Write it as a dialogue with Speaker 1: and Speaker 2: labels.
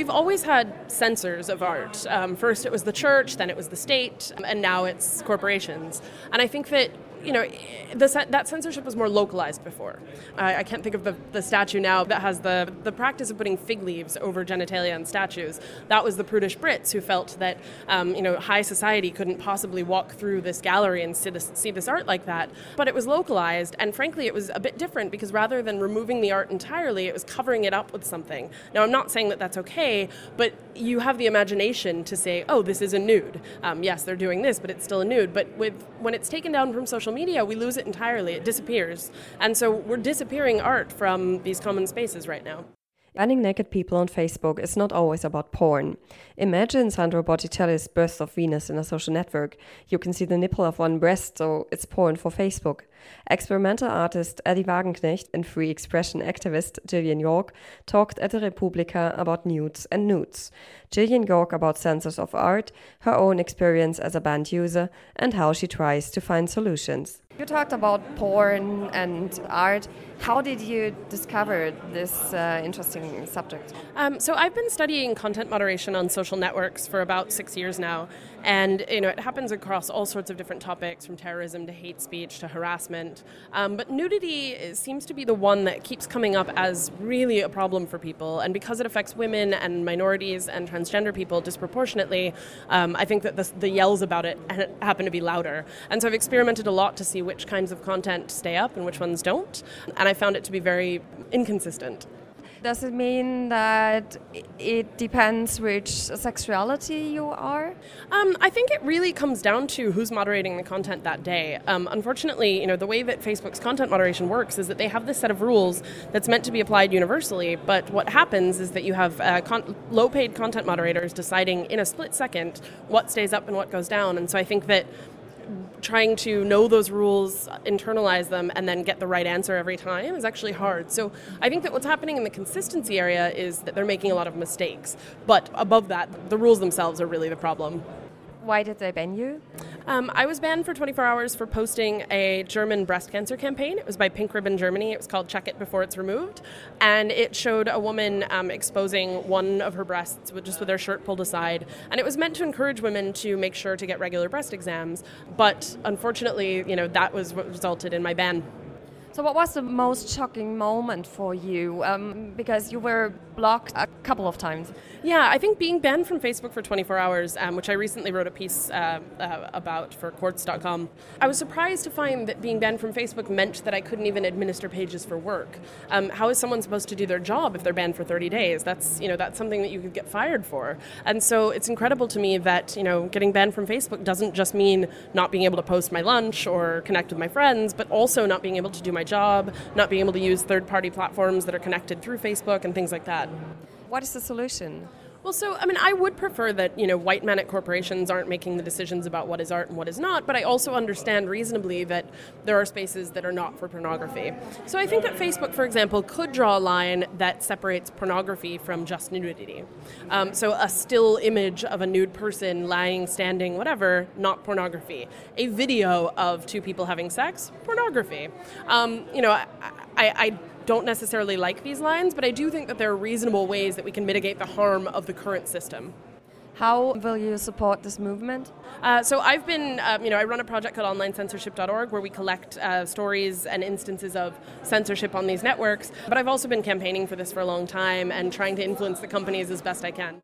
Speaker 1: we've always had censors of art. Um, first it was the church, then it was the state, and now it's corporations. And I think that you know, the, that censorship was more localized before. I, I can't think of the, the, statue now that has the, the practice of putting fig leaves over genitalia and statues. That was the prudish Brits who felt that, um, you know, high society couldn't possibly walk through this gallery and see this, see this art like that. But it was localized, and frankly, it was a bit different because rather than removing the art entirely, it was covering it up with something. Now, I'm not saying that that's okay, but you have the imagination to say, oh, this is a nude. Um, yes, they're doing this, but it's still a nude. But with when it's taken down from social social media, we lose it entirely. It disappears. And so we're disappearing art from these common spaces right now.
Speaker 2: Banning naked people on Facebook is not always about porn. Imagine Sandro Botticelli's Birth of Venus in a social network. You can see the nipple of one breast, so it's porn for Facebook. Experimental artist Addie Wagenknecht and free expression activist Jillian York talked at the re:publica about nudes and nudes. Jillian York about censors of art, her own experience as a banned user, and how she tries to find solutions.
Speaker 3: You talked about porn and art. How did you discover this uh, interesting subject?
Speaker 1: Um, so I've been studying content moderation on social networks for about six years now, and you know it happens across all sorts of different topics, from terrorism to hate speech to harassment. Um, but nudity seems to be the one that keeps coming up as really a problem for people, and because it affects women and minorities and transgender people disproportionately, um, I think that the, the yells about it happen to be louder. And so I've experimented a lot to see which kinds of content stay up and which ones don't. And I found it to be very inconsistent.
Speaker 3: Does it mean that it depends which sexuality you are?
Speaker 1: Um, I think it really comes down to who's moderating the content that day. Um, unfortunately, you know, the way that Facebook's content moderation works is that they have this set of rules that's meant to be applied universally. But what happens is that you have uh, con- low-paid content moderators deciding in a split second what stays up and what goes down. And so I think that trying to know those rules, internalize them, and then get the right answer every time is actually hard. So I think that what's happening in the consistency area is that they're making a lot of mistakes. But above that, the rules themselves are really the problem.
Speaker 3: Why did they ban you?
Speaker 1: Um, I was banned for 24 hours for posting a German breast cancer campaign. It was by Pink Ribbon Germany. It was called Check It Before It's Removed. And it showed a woman um, exposing one of her breasts with, just with her shirt pulled aside. And it was meant to encourage women to make sure to get regular breast exams. But unfortunately, you know, that was what resulted in my ban.
Speaker 3: So, what was the most shocking moment for you? Um, because you were blocked a couple of times.
Speaker 1: Yeah, I think being banned from Facebook for 24 hours, um, which I recently wrote a piece uh, uh, about for Quartz.com, I was surprised to find that being banned from Facebook meant that I couldn't even administer pages for work. Um, how is someone supposed to do their job if they're banned for 30 days? That's you know that's something that you could get fired for. And so it's incredible to me that you know getting banned from Facebook doesn't just mean not being able to post my lunch or connect with my friends, but also not being able to do my job, not being able to use third party platforms that are connected through Facebook and things like that.
Speaker 3: What is the solution?
Speaker 1: Well, so I mean, I would prefer that you know white men at corporations aren't making the decisions about what is art and what is not, but I also understand reasonably that there are spaces that are not for pornography. So I think that Facebook, for example, could draw a line that separates pornography from just nudity. Um, so a still image of a nude person lying, standing, whatever, not pornography. A video of two people having sex, pornography. Um, you know, I, I, I don't necessarily like these lines, but I do think that there are reasonable ways that we can mitigate the harm of the current system.
Speaker 3: How will you support this movement?
Speaker 1: Uh, so I've been, um, you know, I run a project called OnlineCensorship.org where we collect uh, stories and instances of censorship on these networks. But I've also been campaigning for this for a long time and trying to influence the companies as best I can.